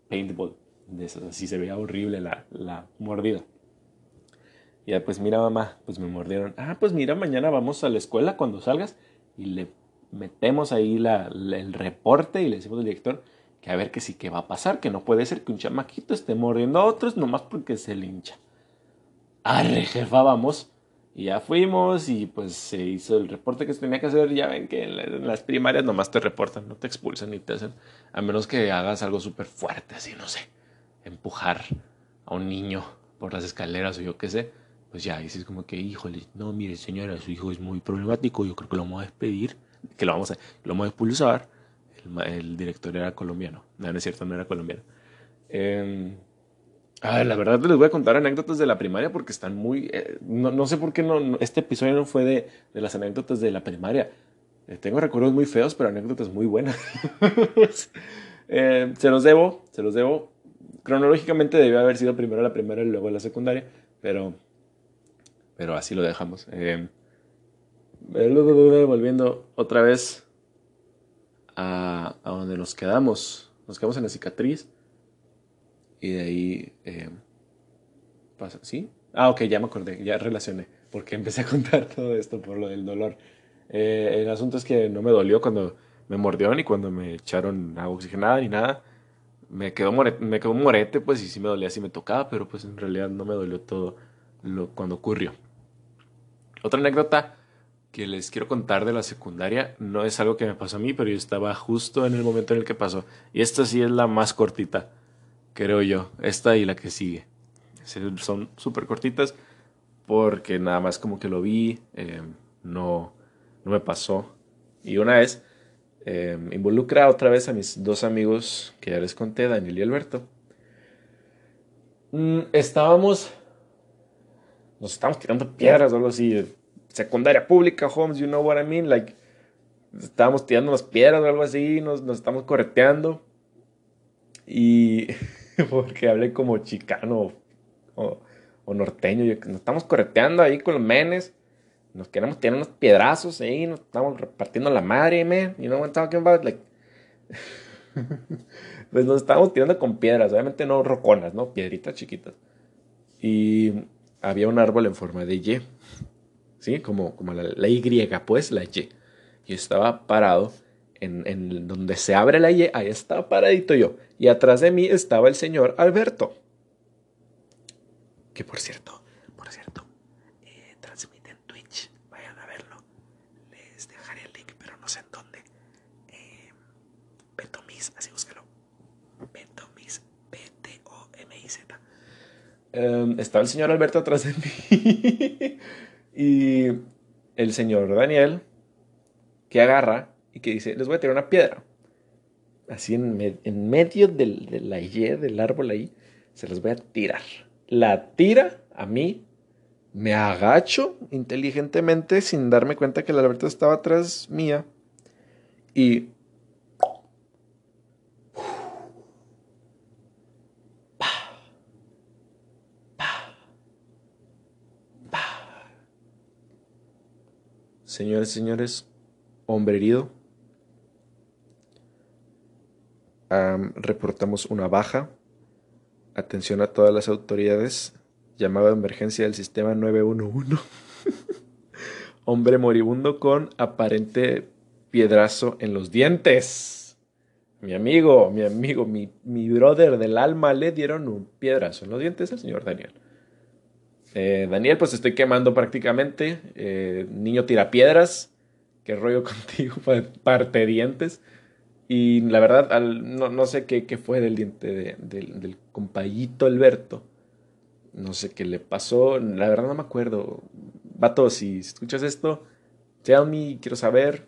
paintball, de esos, así se veía horrible la, la mordida. Y ya, pues mira mamá, pues me mordieron. Ah, pues mira, mañana vamos a la escuela cuando salgas y le metemos ahí la, el reporte y le decimos al director que a ver que sí que va a pasar, que no puede ser que un chamaquito esté mordiendo a otros nomás porque se le hincha. Arre, jefa, vamos. Y ya fuimos y pues se hizo el reporte que se tenía que hacer. Ya ven que en las primarias nomás te reportan, no te expulsan ni te hacen. A menos que hagas algo súper fuerte, así, no sé. Empujar a un niño por las escaleras o yo qué sé. Pues ya, dices como que, híjole, no, mire señora, su hijo es muy problemático, yo creo que lo vamos a despedir, que lo vamos a, lo vamos a expulsar el, director era colombiano. No, no es cierto, no era colombiano. Eh, la verdad les voy a contar anécdotas de la primaria porque están muy... Eh, no, sé por qué no, este episodio no fue de, de las anécdotas de la primaria. Eh, tengo recuerdos muy feos, pero anécdotas muy buenas. Eh, se los debo, se los debo. Cronológicamente debió haber sido primero la primera y luego la secundaria, pero, pero así lo dejamos. Volviendo otra vez a, donde nos quedamos. Nos quedamos en la cicatriz. Y de ahí eh, pasa. ¿Sí? Ah, ok, ya me acordé, ya relacioné. Porque empecé a contar todo esto por lo del dolor. Eh, el asunto es que no me dolió cuando me mordió ni cuando me echaron agua oxigenada ni nada. Me quedó, me quedó un morete, pues, y sí me dolía, sí me tocaba, pero pues en realidad no me dolió todo lo, cuando ocurrió. Otra anécdota que les quiero contar de la secundaria no es algo que me pasó a mí, pero yo estaba justo en el momento en el que pasó. Y esta sí es la más cortita, creo yo. Esta y la que sigue. Son súper cortitas porque nada más como que lo vi, em, no, no me pasó. Y una vez em, involucra otra vez a mis dos amigos que ya les conté, Daniel y Alberto. Mm, estábamos, nos estábamos tirando piedras o algo así secundaria pública, Holmes, you know what I mean? Like, estábamos tirando unas piedras o algo así, nos, nos estamos correteando. Y porque hablé como chicano o, o norteño, nos estamos correteando ahí con los menes. Nos queremos tirar unos piedrazos ahí, nos estamos repartiendo la madre, man. You know what I'm talking about? Like, pues nos estábamos tirando con piedras, obviamente no roconas, ¿no? Piedritas chiquitas. Y había un árbol en forma de Y. ¿sí? Como, como la, Y, pues, la Y. Yo estaba parado en, en, donde se abre la Y, ahí estaba paradito yo. Y atrás de mí estaba el señor Alberto. que por cierto, por cierto, eh, transmite en Twitch, vayan a verlo. Les dejaré el link, pero no sé en dónde. Eh, Betomis, así búsquelo. Betomis, B-T-O-M-I-Z. Em, estaba el señor Alberto atrás de mí. y el señor Daniel, que agarra y que dice, les voy a tirar una piedra. Así en, medio del, de la Y, del árbol ahí, se las voy a tirar. La tira a mí, me agacho inteligentemente sin darme cuenta que el Alberto estaba atrás mía y Señores, señores, hombre herido. reportamos una baja. Atención a todas las autoridades. Llamado de emergencia del sistema 911. hombre moribundo con aparente piedrazo en los dientes. Mi amigo, mi amigo, mi, mi brother del alma le dieron un piedrazo en los dientes al señor Daniel. Eh, Daniel, pues estoy quemando prácticamente. Eh, niño tira piedras. Qué rollo contigo, parte dientes. Y la verdad, no, sé qué, fue del diente del compayito Alberto. No sé qué le pasó. La verdad no me acuerdo. Vato, si escuchas esto, tell me, quiero saber.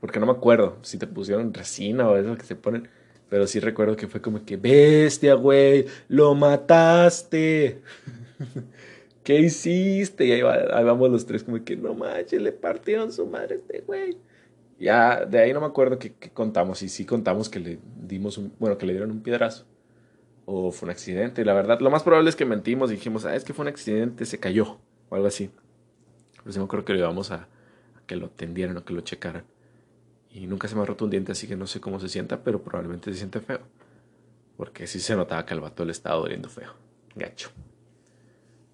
Porque no me acuerdo si te pusieron resina o eso que se ponen. Pero sí recuerdo que fue como que, bestia, güey, lo mataste. ¿Qué hiciste? Y ahí, vamos los tres como que, no manches, le partieron su madre a este güey. Ya, de ahí no me acuerdo qué, contamos. Y sí contamos que le dimos un, bueno, que le dieron un piedrazo. O fue un accidente. La verdad, lo más probable es que mentimos y dijimos, ah, es que fue un accidente, se cayó. O algo así. Pero sí me acuerdo que le íbamos a, a que lo tendieran o que lo checaran. Y nunca se me ha roto un diente, así que no sé cómo se sienta, pero probablemente se siente feo. Porque sí se notaba que el vato le estaba doliendo feo. Gacho.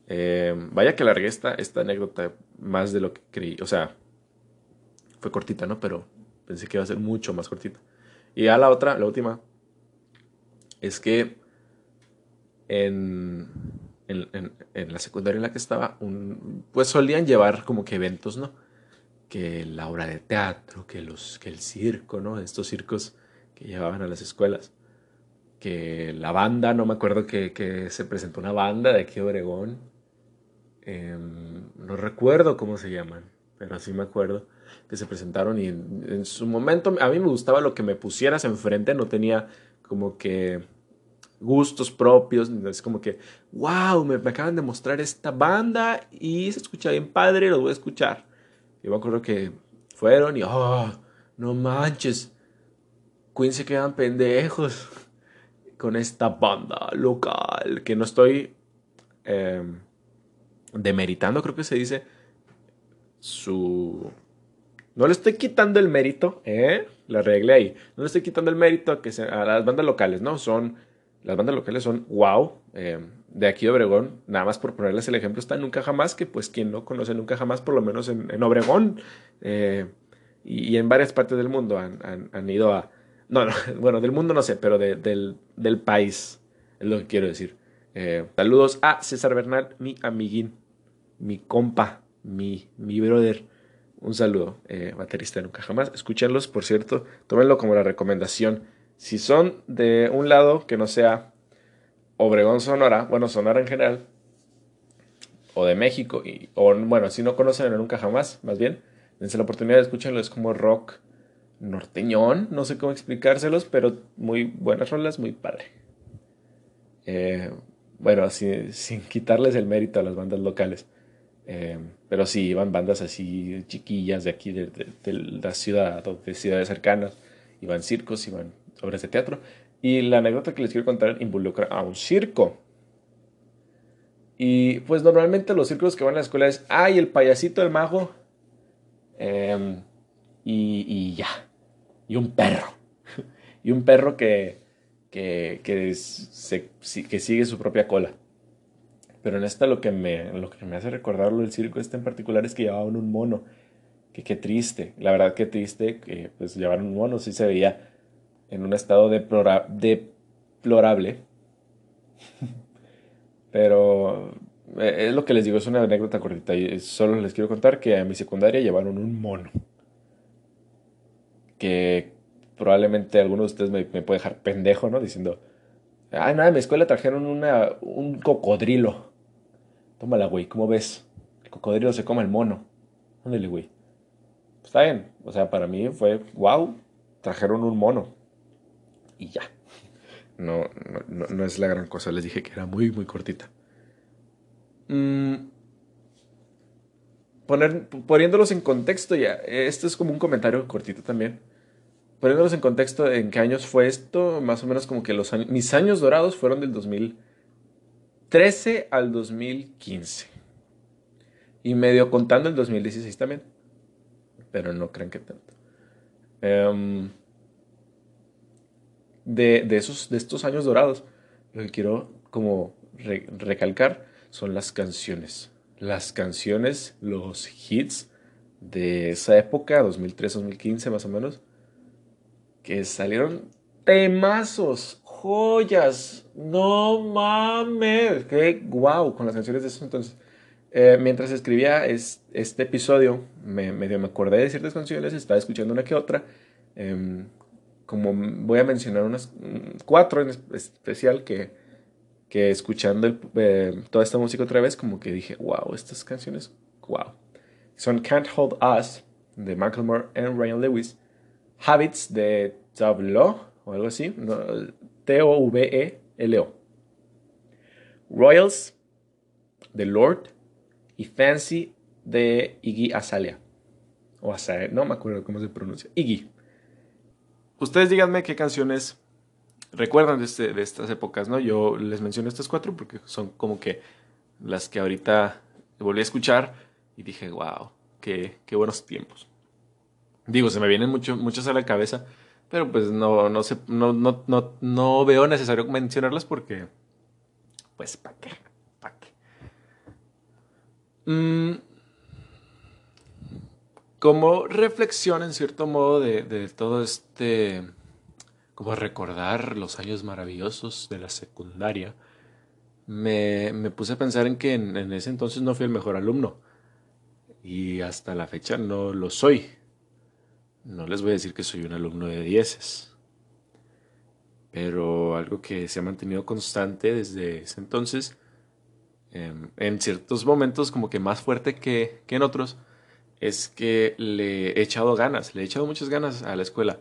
Eh, vaya que largué esta, esta anécdota más de lo que creí. O sea, fue cortita, ¿no? Pero pensé que iba a ser mucho más cortita. Y ya la otra, la última, es que en, en, en, la secundaria en la que estaba, un, pues solían llevar como que eventos, ¿no? Que la obra de teatro, que, los, que el circo, ¿no? Estos circos que llevaban a las escuelas. Que la banda, no me acuerdo que, que se presentó una banda de aquí de Obregón Em, no recuerdo cómo se llaman, pero sí me acuerdo que se presentaron y en, su momento a mí me gustaba lo que me pusieras enfrente, no tenía como que gustos propios, es como que, wow, me, acaban de mostrar esta banda y se escucha bien padre, lo voy a escuchar. Yo me acuerdo que fueron y, oh, no manches, Queen se quedan pendejos con esta banda local, que no estoy... Em, demeritando, creo que se dice, su... No le estoy quitando el mérito, ¿eh? La arreglé ahí. No le estoy quitando el mérito a, que las bandas locales, ¿no? Son... Las bandas locales son wow. Eh, de aquí de Obregón, nada más por ponerles el ejemplo, está Nunca Jamás, que pues quien no conoce Nunca Jamás, por lo menos en, Obregón eh, y, en varias partes del mundo han, han, ido a... No, no, bueno, del mundo no sé, pero del, del país, es lo que quiero decir. Eh, saludos a César Bernal, mi amiguín, mi compa, mi, mi brother. Un saludo, eh, baterista nunca jamás. Escúchenlos, por cierto, tómenlo como la recomendación. Si son de un lado que no sea Obregón Sonora, bueno, Sonora en general, o de México, y, o bueno, si no conocen Nunca Jamás, más bien, dense la oportunidad de escucharlo, es como rock norteñón, no sé cómo explicárselos, pero muy buenas rolas, muy padre. Eh, bueno, sin, quitarles el mérito a las bandas locales. Eh, pero sí, iban bandas así chiquillas de aquí, de, la ciudad, de ciudades cercanas. Iban circos, iban obras de teatro. Y la anécdota que les quiero contar involucra a un circo. Y pues normalmente los circos que van a la escuela es, ay, el payasito, el mago. Em, y, y ya. Y un perro. y un perro que, que, que, que sigue su propia cola. Pero en esta lo que me, lo que me hace recordarlo del circo este en particular es que llevaban un mono. Que qué triste, la verdad que triste que pues llevar un mono, sí se veía en un estado deplorable. Pero eh, es lo que les digo, es una anécdota cortita. Y solo les quiero contar que a mi secundaria llevaron un mono. Que probablemente alguno de ustedes me, me puede dejar pendejo, ¿no? Diciendo, ay, nada, en mi escuela trajeron una, un cocodrilo. Tómala, güey, ¿cómo ves? El cocodrilo se come el mono. Ándale, güey. está bien. O sea, para mí fue, wow, trajeron un mono. Y ya. No, no, no es la gran cosa. Les dije que era muy, muy cortita. Mm, poner, poniéndolos en contexto ya, esto es como un comentario cortito también. Poniéndolos en contexto, ¿en qué años fue esto? Más o menos como que los mis años dorados fueron del 2013 al 2015. Y medio contando el 2016 también. Pero no crean que tanto. Em, de, esos, de estos años dorados, lo que quiero como recalcar son las canciones. Las canciones, los hits de esa época, 2003-2015 más o menos, que salieron temazos, joyas, no mames, qué guau con las canciones de eso entonces. Eh, mientras escribía este episodio, me, medio me acordé de ciertas canciones, estaba escuchando una que otra. Em, como voy a mencionar unas mm, cuatro en especial que, que escuchando eh, toda esta música otra vez, como que dije, wow, estas canciones, wow. Son Can't Hold Us de Macklemore y Ryan Lewis, Habits de Tableau o algo así, T-O-V-E-L-O, Royals de Lord y Fancy de Iggy Azalea. O Azalea, no me acuerdo cómo se pronuncia. Iggy. Ustedes díganme qué canciones recuerdan de, este, de estas épocas, ¿no? Yo les menciono estas cuatro porque son como que las que ahorita volví a escuchar y dije, wow, qué, qué buenos tiempos. Digo, se me vienen mucho, muchas a la cabeza, pero pues no, no, sé, no, no, no, no veo necesario mencionarlas porque, pues, ¿para qué? ¿Para qué? Mm, como reflexión, en cierto modo, de, de todo este como recordar los años maravillosos de la secundaria, me, me puse a pensar en que en, ese entonces no fui el mejor alumno. Y hasta la fecha no lo soy. No les voy a decir que soy un alumno de dieces. Pero algo que se ha mantenido constante desde ese entonces, em, en ciertos momentos como que más fuerte que, que en otros, es que le he echado ganas, le he echado muchas ganas a la escuela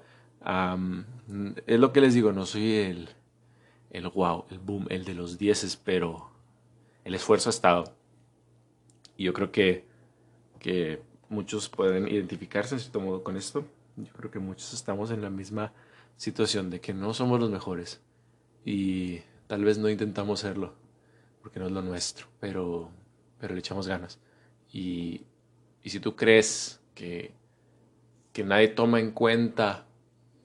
es lo que les digo, no soy el, el wow, el boom, el de los dieces, pero el esfuerzo ha estado. Y yo creo que, que muchos pueden identificarse en cierto modo con esto. Yo creo que muchos estamos en la misma situación de que no somos los mejores y tal vez no intentamos serlo porque no es lo nuestro, pero, pero le echamos ganas. Y, y si tú crees que, que nadie toma en cuenta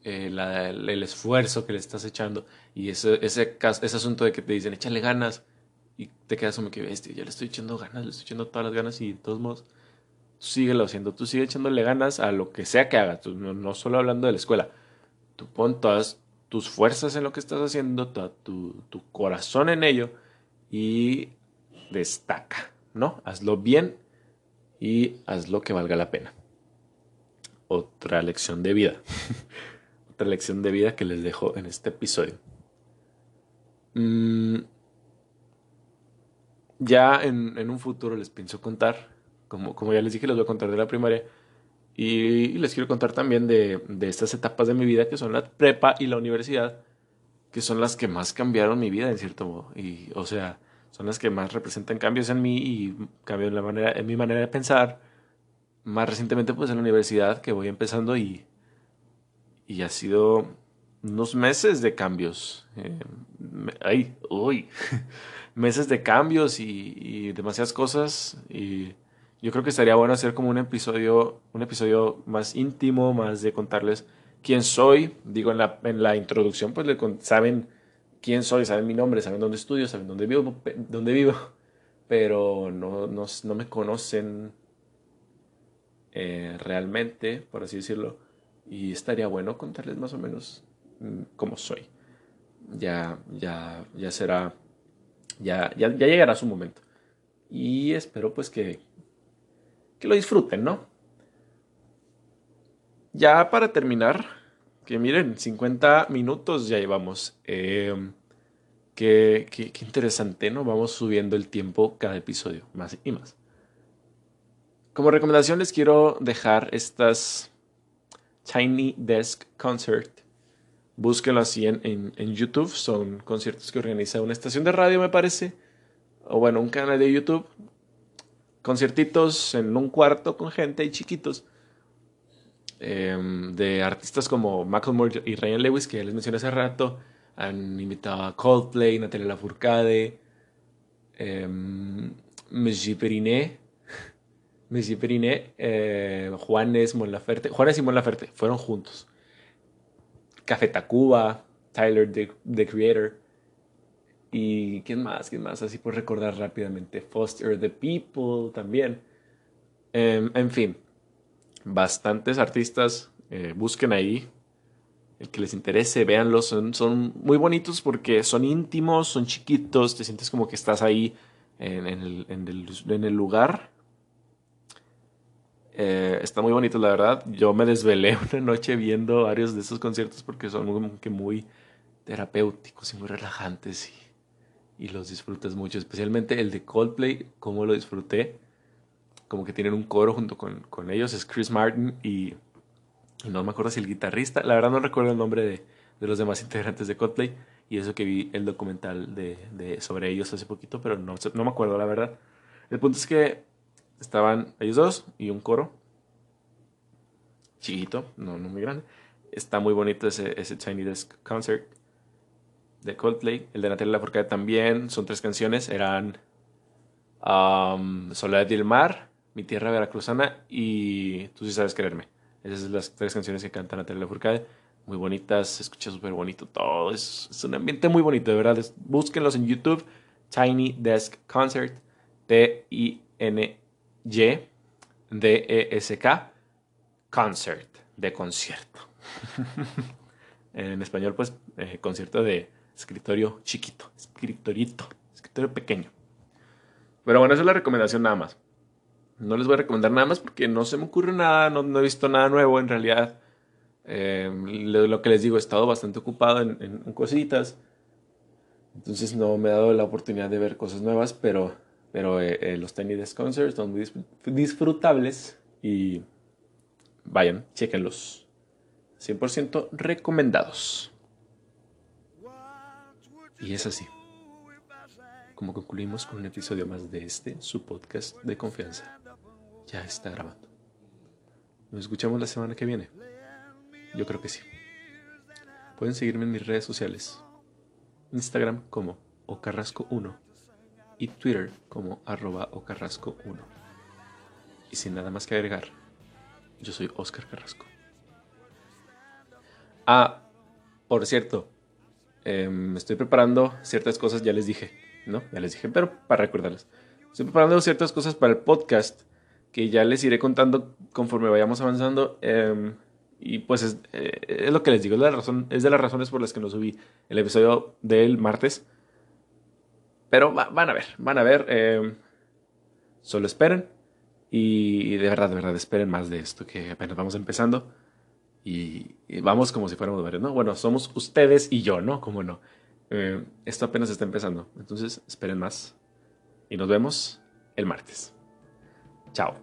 eh, el, esfuerzo que le estás echando y ese, ese, ese asunto de que te dicen échale ganas y te quedas como que bestia, ya le estoy echando ganas, le estoy echando todas las ganas y de todos modos síguelo haciendo, tú sigue echándole ganas a lo que sea que hagas, no, solo hablando de la escuela, tú pon todas tus fuerzas en lo que estás haciendo, tu, tu corazón en ello y destaca, ¿no? Hazlo bien y hazlo que valga la pena. Otra lección de vida. lección de vida que les dejo en este episodio. Mm, ya en, un futuro les pienso contar, como, como ya les dije, les voy a contar de la primaria. Y les quiero contar también de, de estas etapas de mi vida que son la prepa y la universidad, que son las que más cambiaron mi vida en cierto modo. Y, o sea, son las que más representan cambios en mí y cambios en, la manera, en mi manera de pensar. Más recientemente, pues en la universidad que voy empezando y y ha sido unos meses de cambios. Eh, ay, uy, meses de cambios y, demasiadas cosas. Y yo creo que estaría bueno hacer como un episodio, un episodio más íntimo, más de contarles quién soy. Digo, en la, en la introducción, pues le, saben quién soy, saben mi nombre, saben dónde estudio, saben dónde vivo, dónde vivo pero no, no, no me conocen eh, realmente, por así decirlo y estaría bueno contarles más o menos mm, cómo soy. Ya, ya, ya será ya, ya, ya llegará su momento. Y espero pues que, que lo disfruten, ¿no? Ya para terminar, que miren, 50 minutos ya llevamos. Em, qué, qué, qué, interesante, ¿no? Vamos subiendo el tiempo cada episodio, más y más. Como recomendación les quiero dejar estas Tiny Desk Concert. Búsquenlo así en, en, en YouTube. Son conciertos que organiza una estación de radio, me parece. O bueno, un canal de YouTube. Conciertitos en un cuarto con gente y chiquitos Em, de artistas como Macklemore y Ryan Lewis, que les mencioné hace rato. Han invitado a Coldplay, Natalia Lafourcade, eh, Messi Periné, Messi Periné, eh, Juanes, Mon Laferte. Juanes y Mon Laferte fueron juntos. Café Tacuba, Tyler, the, Creator. Y quién más, quién más, así por recordar rápidamente. Foster the People también. Eh, en fin, bastantes artistas. Eh, busquen ahí el que les interese, véanlos. Son, muy bonitos porque son íntimos, son chiquitos, te sientes como que estás ahí en, el, en, el, lugar. Eh, está muy bonito, la verdad. Yo me desvelé una noche viendo varios de esos conciertos porque son que muy terapéuticos y muy relajantes y, y los disfrutas mucho. Especialmente el de Coldplay, como lo disfruté como que tienen un coro junto con, con ellos, es Chris Martin y, no me acuerdo si el guitarrista, la verdad no recuerdo el nombre de, de los demás integrantes de Coldplay y eso que vi el documental de, de, sobre ellos hace poquito, pero no, no me acuerdo la verdad. El punto es que estaban ellos dos y un coro chiquito, no, no muy grande. Está muy bonito ese, ese Tiny Desk Concert de Coldplay. El de Natalia Lafourcade también. Son tres canciones. Eran um, Soledad y el Mar, mi tierra veracruzana y Tú sí sabes quererme. Esas son las tres canciones que canta Natalia Furcade. Muy bonitas, se escucha súper bonito todo. Es, un ambiente muy bonito, de verdad. Búsquenlos en YouTube. Tiny Desk Concert. T-I-N-Y-D-E-S-K. Concert. De concierto. en español, pues, eh, concierto de escritorio chiquito. Escritorito. Escritorio pequeño. Pero bueno, esa es la recomendación nada más. No les voy a recomendar nada más porque no se me ocurre nada, no, he visto nada nuevo en realidad. Eh, lo que les digo, he estado bastante ocupado en, cositas. Entonces no me he dado la oportunidad de ver cosas nuevas, pero, pero eh, eh, los Tiny Desk Concerts son muy disfrutables y vayan, chequenlos. 100% recomendados. Y es así como concluimos con un episodio más de este, su podcast de confianza. Ya está grabando. Nos escuchamos la semana que viene. Yo creo que sí. Pueden seguirme en mis redes sociales. Instagram como ocarrasco1 y Twitter como arroba ocarrasco1. Y sin nada más que agregar, yo soy Oscar Carrasco. Ah, por cierto, me estoy preparando ciertas cosas, ya les dije ¿no? Ya les dije, pero para recordarles. Estoy preparando ciertas cosas para el podcast que ya les iré contando conforme vayamos avanzando. Eh, y pues es, eh, es, lo que les digo, es, de las razones por las que no subí el episodio del martes. Pero va, van a ver, van a ver. Eh, solo esperen. Y de verdad, de verdad, esperen más de esto, que apenas vamos empezando. Y, vamos como si fuéramos varios, ¿no? Bueno, somos ustedes y yo, ¿no? Como no. Eh, esto apenas está empezando. Entonces, esperen más. Y nos vemos el martes. Chao.